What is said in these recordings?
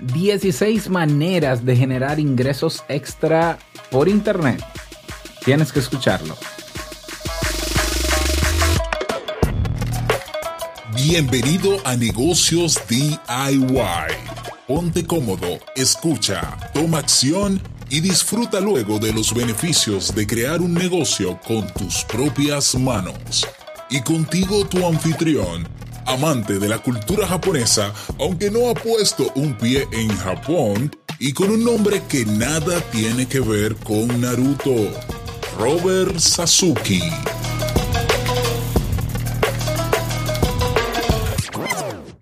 16 maneras de generar ingresos extra por internet. Tienes que escucharlo. Bienvenido a Negocios DIY. Ponte cómodo, escucha, toma acción y disfruta luego de los beneficios de crear un negocio con tus propias manos. Y contigo tu anfitrión, amante de la cultura japonesa, aunque no ha puesto un pie en Japón, y con un nombre que nada tiene que ver con Naruto, Robert Sasuke.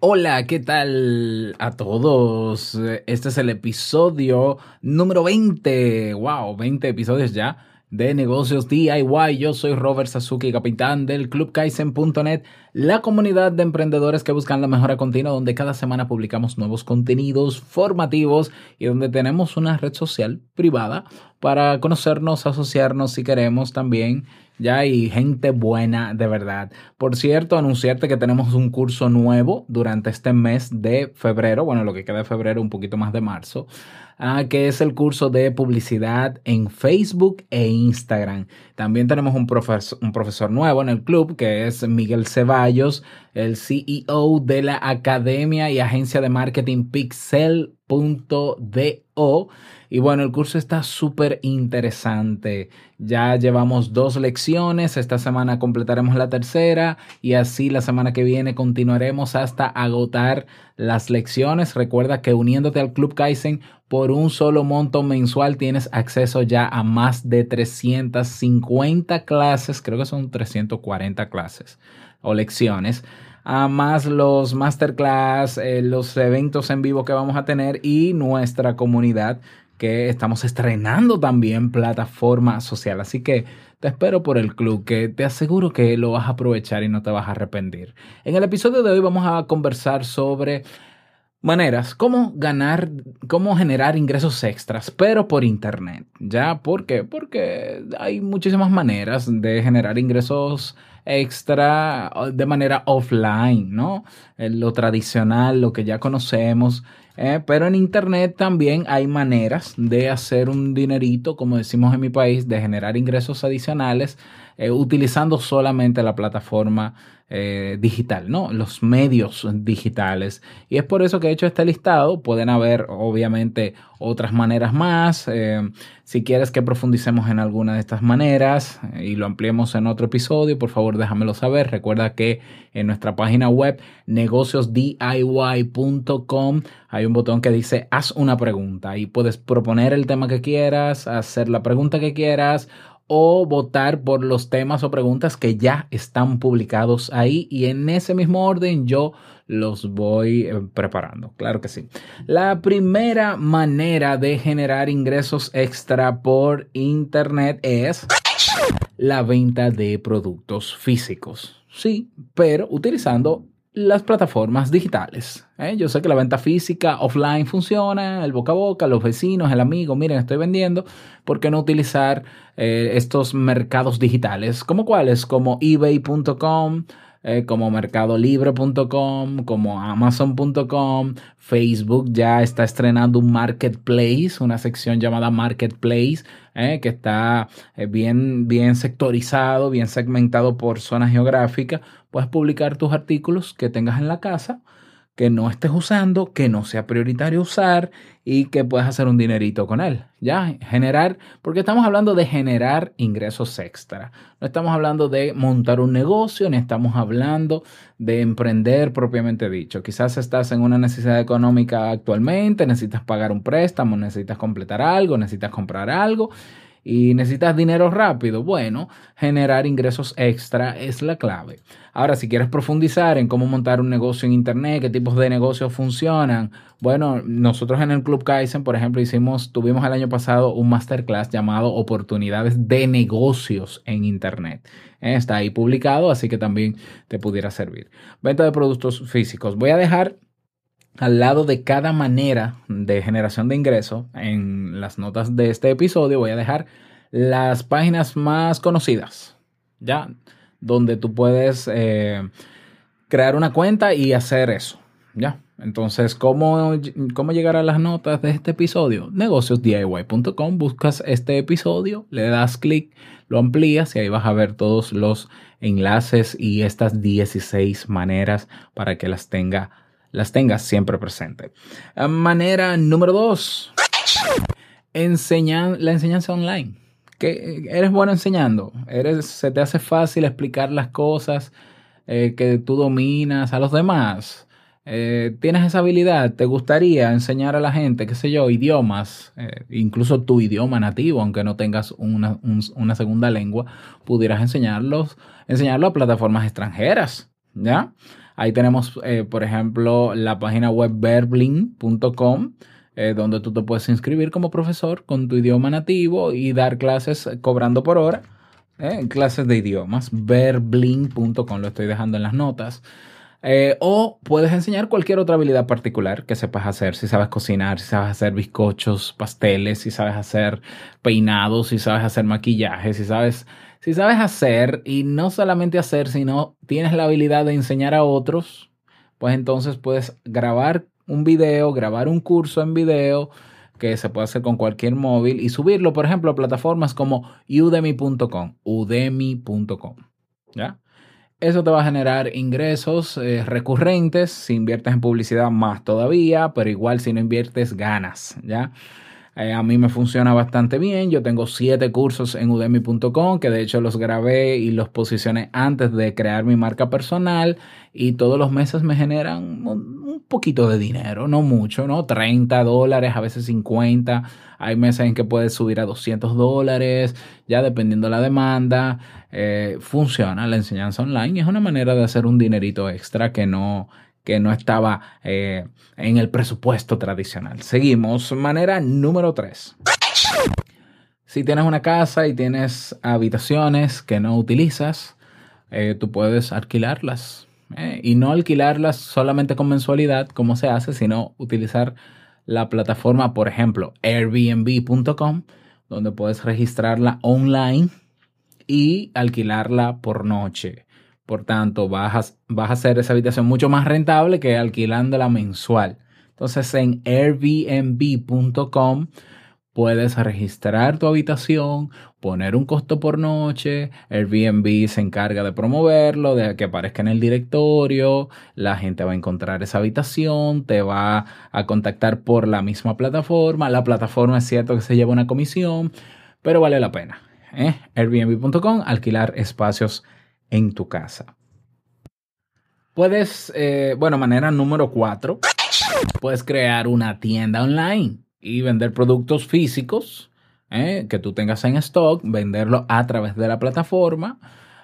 Hola, ¿qué tal a todos? Este es el episodio número 20. ¡Wow! 20 episodios ya de negocios DIY. Yo soy Robert Sasuki, capitán del Club Kaizen.net, la comunidad de emprendedores que buscan la mejora continua, donde cada semana publicamos nuevos contenidos formativos y donde tenemos una red social privada para conocernos, asociarnos si queremos también. Ya hay gente buena de verdad. Por cierto, anunciarte que tenemos un curso nuevo durante este mes de febrero, bueno, lo que queda de febrero, un poquito más de marzo que es el curso de publicidad en Facebook e Instagram. También tenemos un profesor, un profesor nuevo en el club que es Miguel Ceballos, el CEO de la Academia y Agencia de Marketing Pixel.do. Y bueno, el curso está súper interesante. Ya llevamos dos lecciones, esta semana completaremos la tercera y así la semana que viene continuaremos hasta agotar las lecciones. Recuerda que uniéndote al Club Kaizen por un solo monto mensual tienes acceso ya a más de 350 clases, creo que son 340 clases o lecciones a más los masterclass, eh, los eventos en vivo que vamos a tener y nuestra comunidad que estamos estrenando también plataforma social. Así que te espero por el club, que te aseguro que lo vas a aprovechar y no te vas a arrepentir. En el episodio de hoy vamos a conversar sobre maneras, cómo ganar, cómo generar ingresos extras, pero por internet. ¿Ya? ¿Por qué? Porque hay muchísimas maneras de generar ingresos extra de manera offline, ¿no? Lo tradicional, lo que ya conocemos. Eh, pero en Internet también hay maneras de hacer un dinerito, como decimos en mi país, de generar ingresos adicionales eh, utilizando solamente la plataforma eh, digital, ¿no? Los medios digitales. Y es por eso que he hecho este listado. Pueden haber, obviamente, otras maneras más. Si quieres que profundicemos en alguna de estas maneras y lo ampliemos en otro episodio, por favor déjamelo saber. Recuerda que en nuestra página web negociosdiy.com hay un botón que dice haz una pregunta y puedes proponer el tema que quieras, hacer la pregunta que quieras o votar por los temas o preguntas que ya están publicados ahí y en ese mismo orden yo los voy eh, preparando. Claro que sí. La primera manera de generar ingresos extra por internet es la venta de productos físicos. Sí, pero utilizando las plataformas digitales. ¿eh? Yo sé que la venta física offline funciona, el boca a boca, los vecinos, el amigo, miren, estoy vendiendo. ¿Por qué no utilizar eh, estos mercados digitales? ¿Como cuáles? Como ebay.com, eh, como mercadolibre.com, como amazon.com, Facebook ya está estrenando un marketplace, una sección llamada marketplace, eh, que está eh, bien, bien sectorizado, bien segmentado por zona geográfica. Puedes publicar tus artículos que tengas en la casa que no estés usando, que no sea prioritario usar y que puedas hacer un dinerito con él. Ya, generar, porque estamos hablando de generar ingresos extra. No estamos hablando de montar un negocio, ni estamos hablando de emprender propiamente dicho. Quizás estás en una necesidad económica actualmente, necesitas pagar un préstamo, necesitas completar algo, necesitas comprar algo y necesitas dinero rápido, bueno, generar ingresos extra es la clave. Ahora, si quieres profundizar en cómo montar un negocio en Internet, qué tipos de negocios funcionan, bueno, nosotros en el Club Kaizen, por ejemplo, hicimos, tuvimos el año pasado un masterclass llamado Oportunidades de Negocios en Internet. Está ahí publicado, así que también te pudiera servir. Venta de productos físicos. Voy a dejar al lado de cada manera de generación de ingreso, en las notas de este episodio voy a dejar las páginas más conocidas, ¿ya? Donde tú puedes eh, crear una cuenta y hacer eso, Ya. Entonces, ¿cómo, ¿cómo llegar a las notas de este episodio? negociosdiy.com, buscas este episodio, le das clic, lo amplías y ahí vas a ver todos los enlaces y estas 16 maneras para que las, tenga, las tengas siempre presente. Ah, manera número 2, la enseñanza online. Que eres bueno enseñando, eres, se te hace fácil explicar las cosas eh, que tú dominas a los demás eh, tienes esa habilidad, te gustaría enseñar a la gente, qué sé yo, idiomas, eh, incluso tu idioma nativo, aunque no tengas una, segunda lengua, pudieras enseñarlos, enseñarlo a plataformas extranjeras, ¿ya? Ahí tenemos, eh, por ejemplo, la página web verbling.com, donde tú te puedes inscribir como profesor con tu idioma nativo y dar clases cobrando por hora, clases de idiomas, verbling.com, lo estoy dejando en las notas. Eh, o puedes enseñar cualquier otra habilidad particular que sepas hacer. Si sabes cocinar, si sabes hacer bizcochos, pasteles, si sabes hacer peinados, si sabes hacer maquillaje, si sabes, si sabes hacer y no solamente hacer, sino tienes la habilidad de enseñar a otros, pues entonces puedes grabar un video, grabar un curso en video que se puede hacer con cualquier móvil y subirlo, por ejemplo, a plataformas como udemy.com, udemy.com. ¿Ya? Eso te va a generar ingresos eh, recurrentes. Si inviertes en publicidad, más todavía, pero igual si no inviertes, ganas, ¿ya? Eh, a mí me funciona bastante bien. Yo tengo siete cursos en udemy.com que de hecho los grabé y los posicioné antes de crear mi marca personal y todos los meses me generan un poquito de dinero, no mucho, ¿no? 30 dólares, a veces 50. Hay meses en que puedes subir a 200 dólares, ya dependiendo la demanda. Eh, funciona la enseñanza online y es una manera de hacer un dinerito extra que no que no estaba eh, en el presupuesto tradicional. Seguimos, manera número 3. Si tienes una casa y tienes habitaciones que no utilizas, eh, tú puedes alquilarlas. Eh, y no alquilarlas solamente con mensualidad, como se hace, sino utilizar la plataforma, por ejemplo, airbnb.com, donde puedes registrarla online y alquilarla por noche. Por tanto, vas a, hacer esa habitación mucho más rentable que alquilándola mensual. Entonces, en airbnb.com puedes registrar tu habitación, poner un costo por noche, Airbnb se encarga de promoverlo, de que aparezca en el directorio, la gente va a encontrar esa habitación, te va a contactar por la misma plataforma, la plataforma es cierto que se lleva una comisión, pero vale la pena. ¿eh? Airbnb.com, alquilar espacios en tu casa. Puedes, eh, bueno, manera número cuatro, puedes crear una tienda online y vender productos físicos eh, que tú tengas en stock, venderlo a través de la plataforma.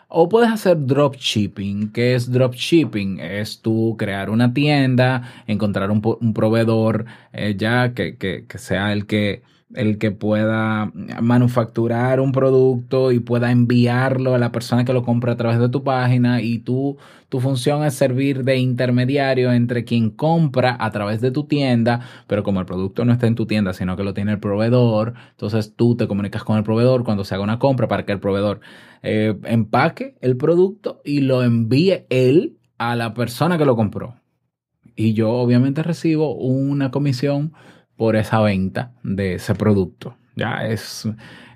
O puedes hacer dropshipping. ¿Qué es dropshipping? Es tú crear una tienda, encontrar un, proveedor eh, ya que, que, sea el que el que pueda manufacturar un producto y pueda enviarlo a la persona que lo compra a través de tu página y tú, tu función es servir de intermediario entre quien compra a través de tu tienda, pero como el producto no está en tu tienda, sino que lo tiene el proveedor, entonces tú te comunicas con el proveedor cuando se haga una compra para que el proveedor eh, empaque el producto y lo envíe él a la persona que lo compró. Y yo obviamente recibo una comisión por esa venta de ese producto. Ya es,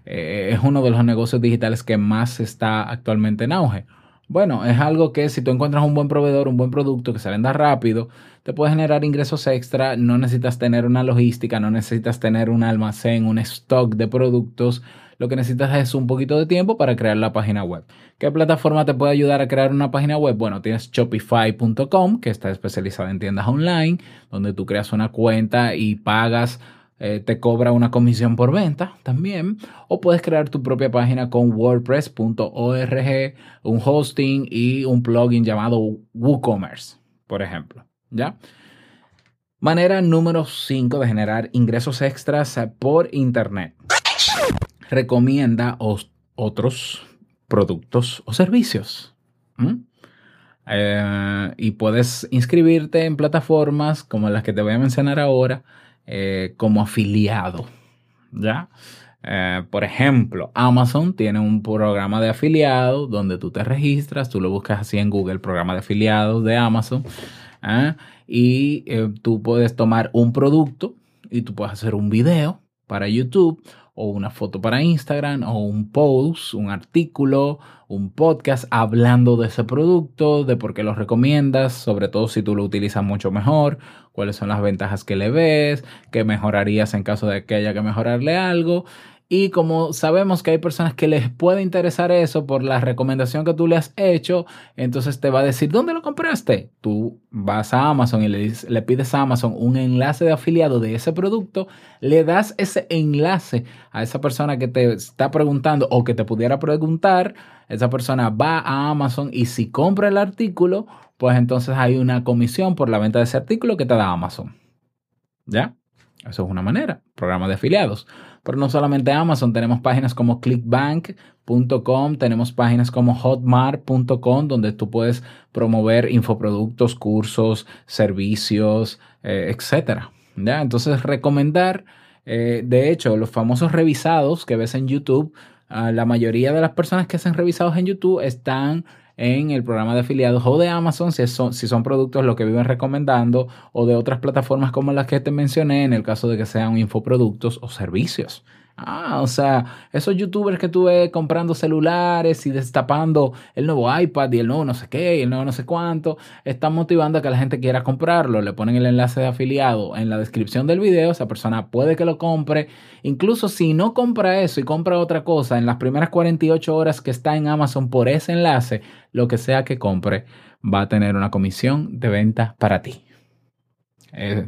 eh, es uno de los negocios digitales que más está actualmente en auge. Bueno, es algo que si tú encuentras un buen proveedor, un buen producto que se venda rápido, te puede generar ingresos extra. No necesitas tener una logística, no necesitas tener un almacén, un stock de productos lo que necesitas es un poquito de tiempo para crear la página web. ¿Qué plataforma te puede ayudar a crear una página web? Bueno, tienes shopify.com, que está especializada en tiendas online, donde tú creas una cuenta y pagas eh, te cobra una comisión por venta también. O puedes crear tu propia página con wordpress.org, un hosting y un plugin llamado WooCommerce, por ejemplo. ¿Ya? Manera número 5 de generar ingresos extras por Internet recomienda otros productos o servicios. Eh, y puedes inscribirte en plataformas como las que te voy a mencionar ahora eh, como afiliado. ¿Ya? Eh, por ejemplo, Amazon tiene un programa de afiliado donde tú te registras, tú lo buscas así en Google, programa de afiliados de Amazon. y tú puedes tomar un producto y tú puedes hacer un video para YouTube o una foto para Instagram o un post, un artículo, un podcast hablando de ese producto, de por qué lo recomiendas, sobre todo si tú lo utilizas mucho mejor, cuáles son las ventajas que le ves, qué mejorarías en caso de que haya que mejorarle algo y como sabemos que hay personas que les puede interesar eso por la recomendación que tú le has hecho, entonces te va a decir, ¿dónde lo compraste? Tú vas a Amazon y le, le pides a Amazon un enlace de afiliado de ese producto, le das ese enlace a esa persona que te está preguntando o que te pudiera preguntar, esa persona va a Amazon y si compra el artículo, pues entonces hay una comisión por la venta de ese artículo que te da Amazon. ¿Ya? Eso es una manera, programa de afiliados. Pero no solamente Amazon, tenemos páginas como clickbank.com, tenemos páginas como hotmart.com donde tú puedes promover infoproductos, cursos, servicios, eh, etcétera. ¿Ya? Entonces, recomendar, eh, de hecho, los famosos revisados que ves en YouTube, ah, la mayoría de las personas que hacen revisados en YouTube están en el programa de afiliados o de Amazon si son, si son productos lo que viven recomendando o de otras plataformas como las que te mencioné en el caso de que sean infoproductos o servicios. Ah, o sea, esos youtubers que tú ves comprando celulares y destapando el nuevo iPad y el nuevo no sé qué y el nuevo no sé cuánto, están motivando a que la gente quiera comprarlo. Le ponen el enlace de afiliado en la descripción del video, esa persona puede que lo compre. Incluso si no compra eso y compra otra cosa, en las primeras 48 horas que está en Amazon por ese enlace, lo que sea que compre, va a tener una comisión de venta para ti. Eh,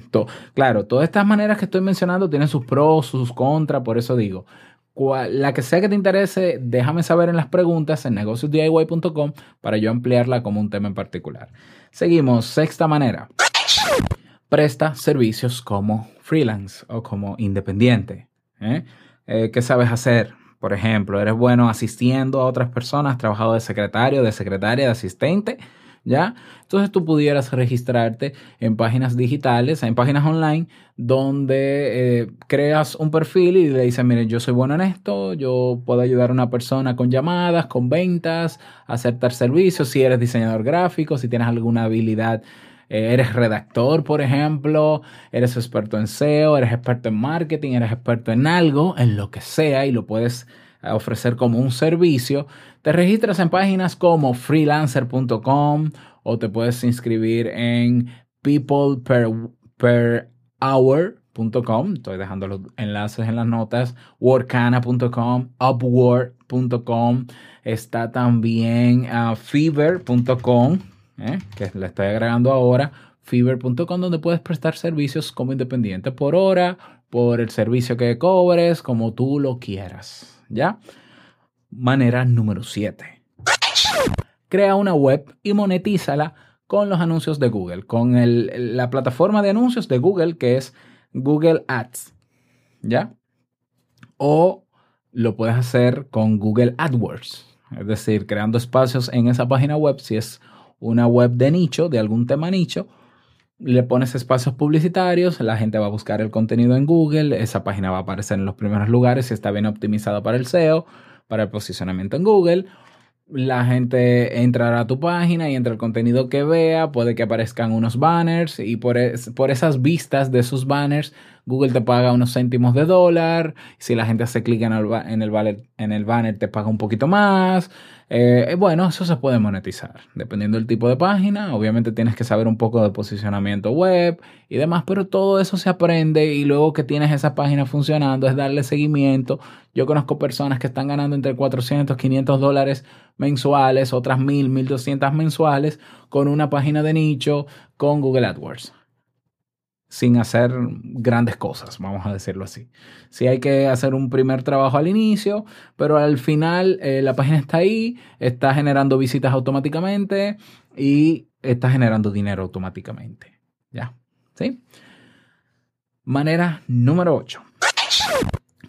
claro, todas estas maneras que estoy mencionando tienen sus pros, sus contras, por eso digo, la que sea que te interese, déjame saber en las preguntas en negociosdiy.com para yo ampliarla como un tema en particular. Seguimos, sexta manera. Presta servicios como freelance o como independiente. ¿eh? Eh, qué sabes hacer? Por ejemplo, eres bueno asistiendo a otras personas, trabajado de secretario, de secretaria, de asistente ¿ya? Entonces tú pudieras registrarte en páginas digitales, en páginas online, donde eh, creas un perfil y le dices, miren, yo soy bueno en esto, yo puedo ayudar a una persona con llamadas, con ventas, aceptar servicios, si eres diseñador gráfico, si tienes alguna habilidad eh, eres redactor, por ejemplo, eres experto en SEO, eres experto en marketing, eres experto en algo, en lo que sea, y lo puedes ofrecer como un servicio, te registras en páginas como freelancer.com o te puedes inscribir en peopleperhour.com. Estoy dejando los enlaces en las notas. Workana.com, upwork.com. Está también uh, fever.com, eh, que le estoy agregando ahora. Fever.com, donde puedes prestar servicios como independiente por hora, por el servicio que cobres, como tú lo quieras. ¿Ya? Manera número 7. Crea una web y monetízala con los anuncios de Google, con la plataforma de anuncios de Google que es Google Ads, ¿ya? O lo puedes hacer con Google AdWords, es decir, creando espacios en esa página web si es una web de nicho, de algún tema nicho, le pones espacios publicitarios, la gente va a buscar el contenido en Google, esa página va a aparecer en los primeros lugares está bien optimizada para el SEO, para el posicionamiento en Google. La gente entrará a tu página y entre el contenido que vea, puede que aparezcan unos banners y por, por esas vistas de esos banners, Google te paga unos céntimos de dólar. Si la gente hace clic en el, en el, en el banner, te paga un poquito más. Eh, bueno, eso se puede monetizar, dependiendo del tipo de página. Obviamente tienes que saber un poco de posicionamiento web y demás, pero todo eso se aprende y luego que tienes esa página funcionando es darle seguimiento. Yo conozco personas que están ganando entre 400, 500 dólares mensuales, otras 1000, 1200 mensuales con una página de nicho con Google AdWords sin hacer grandes cosas, vamos a decirlo así. Sí hay que hacer un primer trabajo al inicio, pero al final eh, la página está ahí, está generando visitas automáticamente y está generando dinero automáticamente. ¿Ya? ¿Sí? Manera número 8.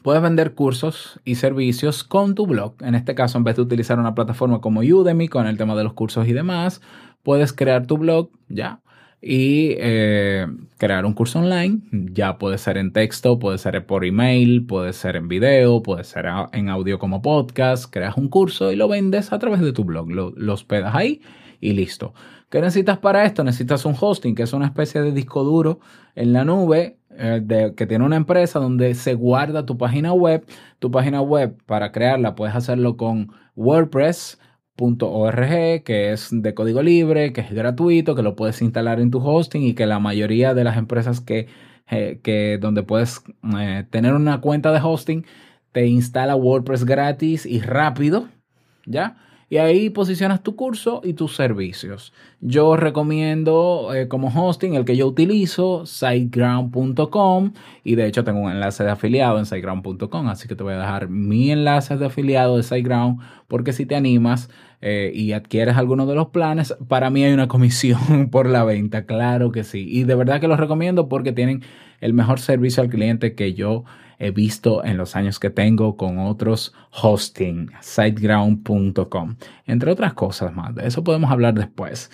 Puedes vender cursos y servicios con tu blog. En este caso, en vez de utilizar una plataforma como Udemy con el tema de los cursos y demás, puedes crear tu blog, ¿ya? Y eh, crear un curso online. Ya puede ser en texto, puede ser por email, puede ser en video, puede ser en audio como podcast. Creas un curso y lo vendes a través de tu blog. Lo, hospedas ahí y listo. ¿Qué necesitas para esto? Necesitas un hosting, que es una especie de disco duro en la nube eh, que tiene una empresa donde se guarda tu página web. Tu página web, para crearla, puedes hacerlo con WordPress.org, que es de código libre, que es gratuito, que lo puedes instalar en tu hosting y que la mayoría de las empresas que, eh, que donde puedes eh, tener una cuenta de hosting te instala WordPress gratis y rápido, ¿ya? Y ahí posicionas tu curso y tus servicios. Yo recomiendo eh, como hosting el que yo utilizo, siteground.com y de hecho tengo un enlace de afiliado en siteground.com, así que te voy a dejar mi enlace de afiliado de Siteground porque si te animas eh, y adquieres alguno de los planes, para mí hay una comisión por la venta, claro que sí. Y de verdad que los recomiendo porque tienen el mejor servicio al cliente que yo he visto en los años que tengo con otros hosting, siteground.com, entre otras cosas más. De eso podemos hablar después.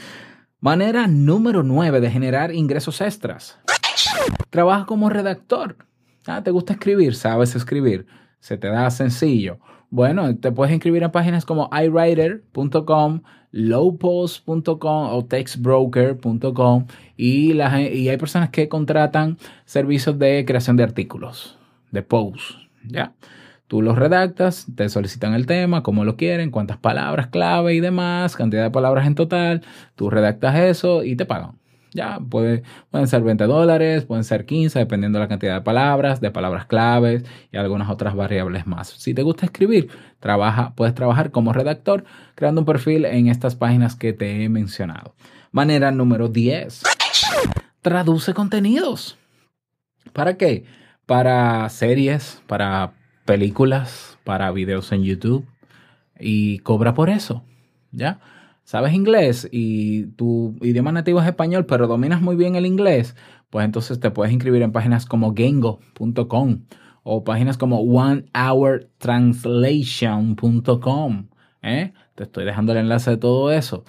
Manera número 9 de generar ingresos extras. Trabaja como redactor. Ah, ¿Te gusta escribir? ¿Sabes escribir? ¿Se te da sencillo? Bueno, te puedes inscribir en páginas como iWriter.com, lowpost.com o textbroker.com y, y hay personas que contratan servicios de creación de artículos de post, ¿ya? Tú los redactas, te solicitan el tema, cómo lo quieren, cuántas palabras clave y demás, cantidad de palabras en total, tú redactas eso y te pagan. Ya, puede, pueden ser 20 dólares, pueden ser 15, dependiendo de la cantidad de palabras, de palabras claves y algunas otras variables más. Si te gusta escribir, trabaja, puedes trabajar como redactor creando un perfil en estas páginas que te he mencionado. Manera número 10. Traduce contenidos. ¿Para qué? Para series, para películas, para videos en YouTube y cobra por eso, ¿ya? ¿Sabes inglés y tu idioma nativo es español, pero dominas muy bien el inglés? Pues entonces te puedes inscribir en páginas como gengo.com o páginas como onehourtranslation.com. ¿eh? Te estoy dejando el enlace de todo eso.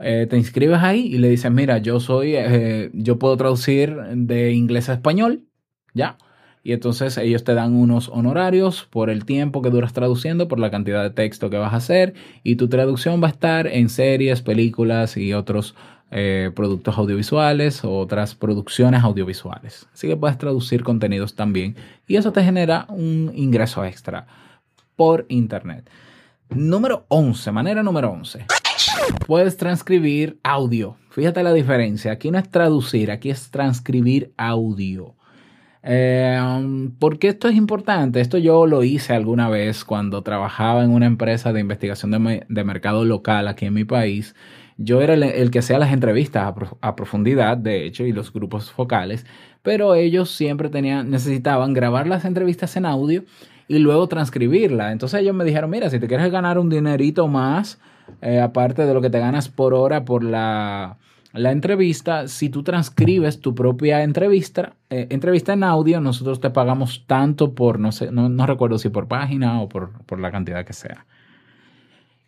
Eh, te inscribes ahí y le dices, mira, yo soy, eh, yo puedo traducir de inglés a español, ¿ya? Y entonces ellos te dan unos honorarios por el tiempo que duras traduciendo, por la cantidad de texto que vas a hacer y tu traducción va a estar en series, películas y otros eh, productos audiovisuales o otras producciones audiovisuales. Así que puedes traducir contenidos también y eso te genera un ingreso extra por internet. Número 11, manera número 11. Puedes transcribir audio. Fíjate la diferencia. Aquí no es traducir, aquí es transcribir audio. Eh, um, ¿Por qué esto es importante? Esto yo lo hice alguna vez cuando trabajaba en una empresa de investigación de, mercado local aquí en mi país. Yo era el, que hacía las entrevistas a, profundidad, de hecho, y los grupos focales, pero ellos siempre tenían, necesitaban grabar las entrevistas en audio y luego transcribirla. Entonces ellos me dijeron, mira, si te quieres ganar un dinerito más, eh, aparte de lo que te ganas por hora por la la entrevista, si tú transcribes tu propia entrevista, eh, entrevista en audio, nosotros te pagamos tanto por, no sé, no, recuerdo si por página o por, por, la cantidad que sea.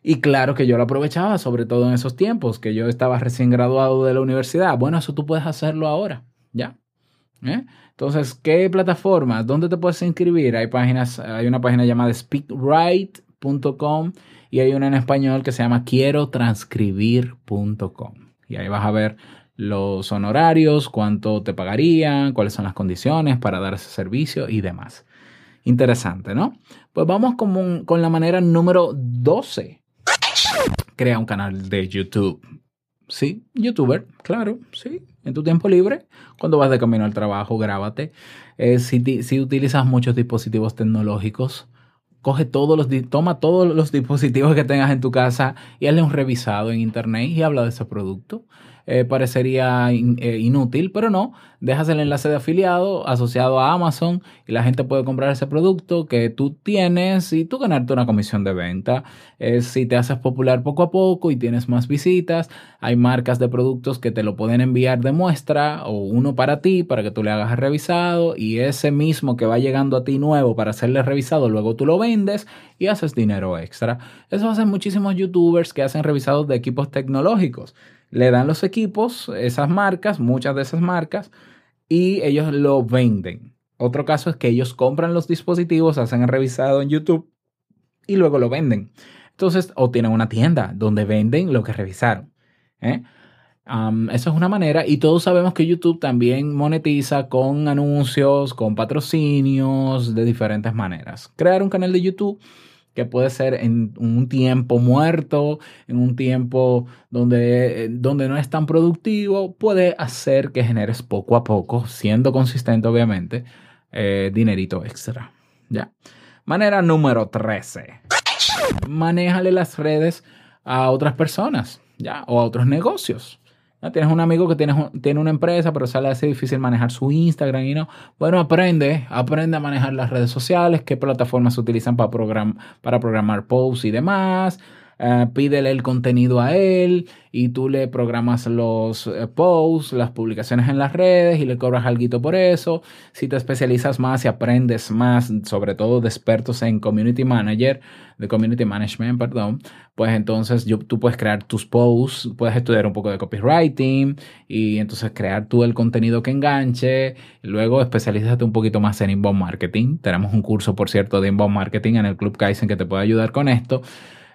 Y claro que yo lo aprovechaba, sobre todo en esos tiempos, que yo estaba recién graduado de la universidad. Bueno, eso tú puedes hacerlo ahora, ¿ya? ¿Eh? Entonces, ¿qué plataforma? ¿Dónde te puedes inscribir? Hay páginas, hay una página llamada speakwrite.com y hay una en español que se llama quiero transcribir.com y ahí vas a ver los honorarios, cuánto te pagarían, cuáles son las condiciones para dar ese servicio y demás. Interesante, ¿no? Pues vamos con, con la manera número 12. Crea un canal de YouTube. Sí, youtuber, claro, sí. En tu tiempo libre, cuando vas de camino al trabajo, grábate. Eh, si, si utilizas muchos dispositivos tecnológicos, coge todos los, toma todos los dispositivos que tengas en tu casa y hazle un revisado en internet y habla de ese producto. Eh, parecería eh, inútil, pero no, dejas el enlace de afiliado asociado a Amazon y la gente puede comprar ese producto que tú tienes y tú ganarte una comisión de venta. si te haces popular poco a poco y tienes más visitas, hay marcas de productos que te lo pueden enviar de muestra o uno para ti para que tú le hagas revisado y ese mismo que va llegando a ti nuevo para hacerle revisado, luego tú lo vendes y haces dinero extra. Eso hacen muchísimos youtubers que hacen revisados de equipos tecnológicos le dan los equipos, esas marcas, muchas de esas marcas, y ellos lo venden. Otro caso es que ellos compran los dispositivos, hacen el revisado en YouTube y luego lo venden. Entonces, o tienen una tienda donde venden lo que revisaron. ¿eh? esa es una manera y todos sabemos que YouTube también monetiza con anuncios, con patrocinios de diferentes maneras. Crear un canal de YouTube que puede ser en un tiempo muerto, en un tiempo donde, donde no es tan productivo, puede hacer que generes poco a poco, siendo consistente obviamente, eh, dinerito extra. ¿ya? Manera número 13. Manéjale las redes a otras personas, ¿ya? O a otros negocios. Tienes un amigo que tiene, tiene una empresa, pero sale así difícil manejar su Instagram y no. Bueno, aprende, aprende a manejar las redes sociales, qué plataformas se utilizan para, para programar posts y demás. Eh, pídele el contenido a él y tú le programas los eh, posts, las publicaciones en las redes y le cobras algo por eso. Si te especializas más y aprendes más, sobre todo de expertos en community manager, de community management, perdón, pues entonces tú puedes crear tus posts, puedes estudiar un poco de copywriting y entonces crear tú el contenido que enganche. luego especialízate un poquito más en inbound marketing. Tenemos un curso, por cierto, de inbound marketing en el Club Kaizen que te puede ayudar con esto.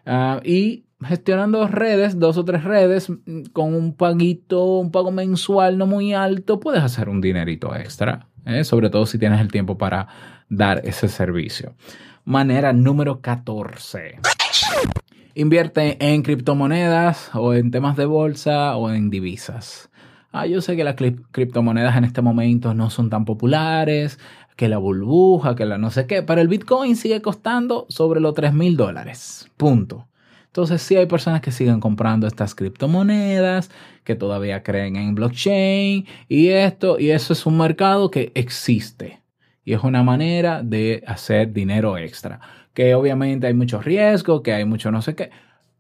Ah, y gestionando redes, dos o tres redes, mm, con un paguito, un pago mensual no muy alto, puedes hacer un dinerito extra, ¿eh? sobre todo si tienes el tiempo para dar ese servicio. Manera número 14. Invierte en criptomonedas o en temas de bolsa o en divisas. Ah, yo sé que las criptomonedas en este momento no son tan populares, que la burbuja, que la no sé qué, pero el Bitcoin sigue costando sobre los 3 mil dólares. Punto. Entonces sí hay personas que siguen comprando estas criptomonedas, que todavía creen en blockchain y esto, y eso es un mercado que existe. Y es una manera de hacer dinero extra. Que obviamente hay mucho riesgo, que hay mucho no sé qué.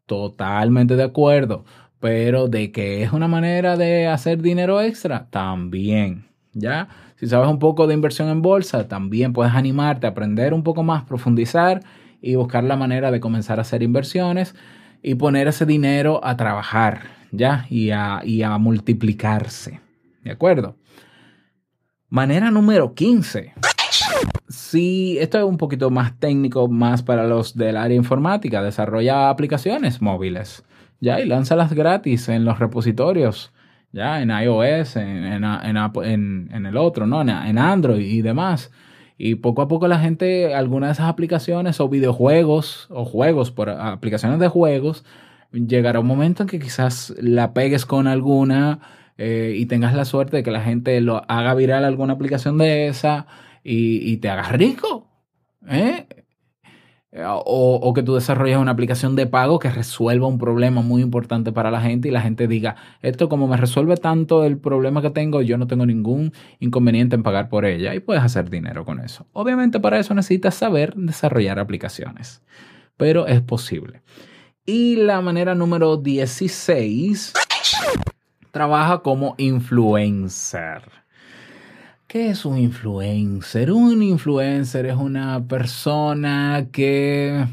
Totalmente de acuerdo. Pero de que es una manera de hacer dinero extra, también. ¿Ya? Si sabes un poco de inversión en bolsa, también puedes animarte a aprender un poco más, profundizar y buscar la manera de comenzar a hacer inversiones y poner ese dinero a trabajar, ¿ya? Y a, multiplicarse. ¿De acuerdo? Manera número 15. Si esto es un poquito más técnico, más para los del área informática, desarrolla aplicaciones móviles, ¿ya? Y lánzalas gratis en los repositorios ya en iOS, en, en, el otro, ¿no? En, Android y demás. Y poco a poco la gente, algunas de esas aplicaciones o videojuegos o juegos, por aplicaciones de juegos, llegará un momento en que quizás la pegues con alguna eh, y tengas la suerte de que la gente lo haga viral alguna aplicación de esa y, y te hagas rico. ¿eh? O, que tú desarrolles una aplicación de pago que resuelva un problema muy importante para la gente y la gente diga, esto como me resuelve tanto el problema que tengo, yo no tengo ningún inconveniente en pagar por ella y puedes hacer dinero con eso. Obviamente para eso necesitas saber desarrollar aplicaciones, pero es posible. Y la manera número 16, trabaja como influencer. ¿Qué es un influencer? Un influencer es una persona que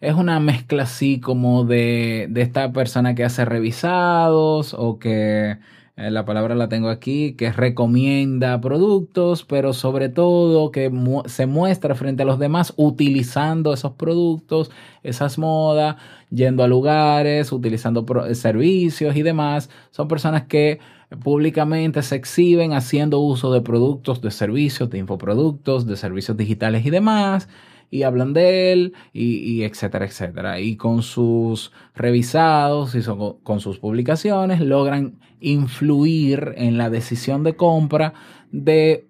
es una mezcla así como de, de esta persona que hace revisados o que eh, la palabra la tengo aquí, que recomienda productos, pero sobre todo que se muestra frente a los demás utilizando esos productos, esas modas, yendo a lugares, utilizando servicios y demás. Son personas que públicamente se exhiben haciendo uso de productos, de servicios, de infoproductos, de servicios digitales y demás, y hablan de él, y, etcétera, etcétera. Y con sus revisados y con sus publicaciones logran influir en la decisión de compra de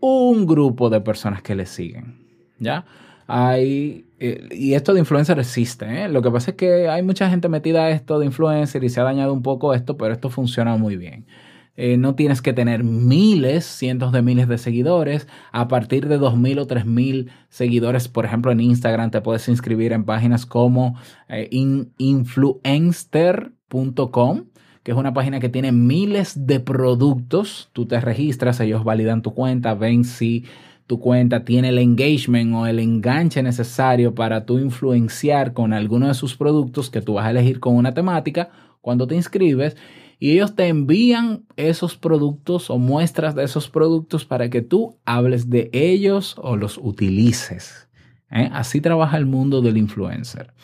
un grupo de personas que le siguen. ¿Ya? Hay, eh, y esto de influencer existe. ¿eh? Lo que pasa es que hay mucha gente metida a esto de influencer y se ha dañado un poco esto, pero esto funciona muy bien. Eh, no tienes que tener miles, cientos de miles de seguidores. A partir de 2.000 o 3.000 seguidores, por ejemplo, en Instagram te puedes inscribir en páginas como influencer.com que es una página que tiene miles de productos. Tú te registras, ellos validan tu cuenta, ven si tu cuenta tiene el engagement o el enganche necesario para tú influenciar con alguno de sus productos que tú vas a elegir con una temática cuando te inscribes y ellos te envían esos productos o muestras de esos productos para que tú hables de ellos o los utilices. ¿eh? Así trabaja el mundo del influencer.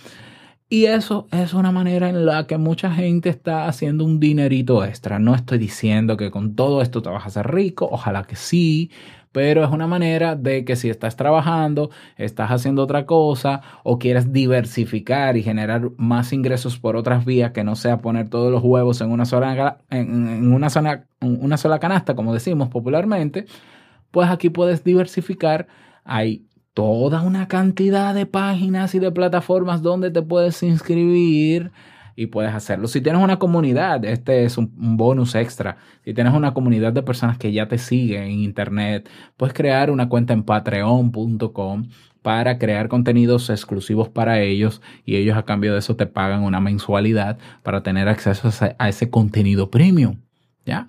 Y eso es una manera en la que mucha gente está haciendo un dinerito extra. No estoy diciendo que con todo esto te vas a hacer rico, ojalá que sí, pero es una manera de que si estás trabajando, estás haciendo otra cosa o quieres diversificar y generar más ingresos por otras vías que no sea poner todos los huevos en una sola, en una sola, una sola canasta, como decimos popularmente, pues aquí puedes diversificar. Hay toda una cantidad de páginas y de plataformas donde te puedes inscribir y puedes hacerlo. Si tienes una comunidad, este es un, bonus extra. Si tienes una comunidad de personas que ya te siguen en internet, puedes crear una cuenta en patreon.com para crear contenidos exclusivos para ellos y ellos a cambio de eso te pagan una mensualidad para tener acceso a ese contenido premium. ¿Ya?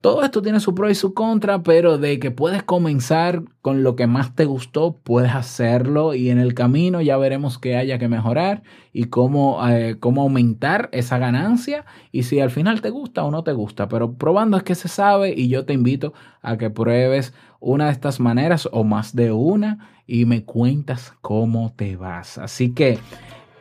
Todo esto tiene su pro y su contra, pero de que puedes comenzar con lo que más te gustó, puedes hacerlo y en el camino ya veremos qué haya que mejorar y cómo, eh, cómo aumentar esa ganancia y si al final te gusta o no te gusta. Pero probando es que se sabe y yo te invito a que pruebes una de estas maneras o más de una y me cuentas cómo te vas. Así que...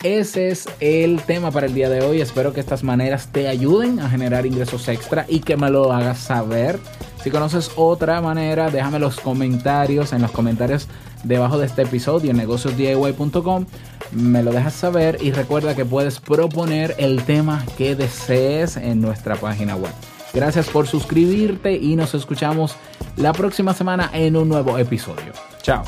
Ese es el tema para el día de hoy. Espero que estas maneras te ayuden a generar ingresos extra y que me lo hagas saber. Si conoces otra manera, déjame los comentarios en los comentarios debajo de este episodio en negociosdiy.com. Me lo dejas saber y recuerda que puedes proponer el tema que desees en nuestra página web. Gracias por suscribirte y nos escuchamos la próxima semana en un nuevo episodio. Chao.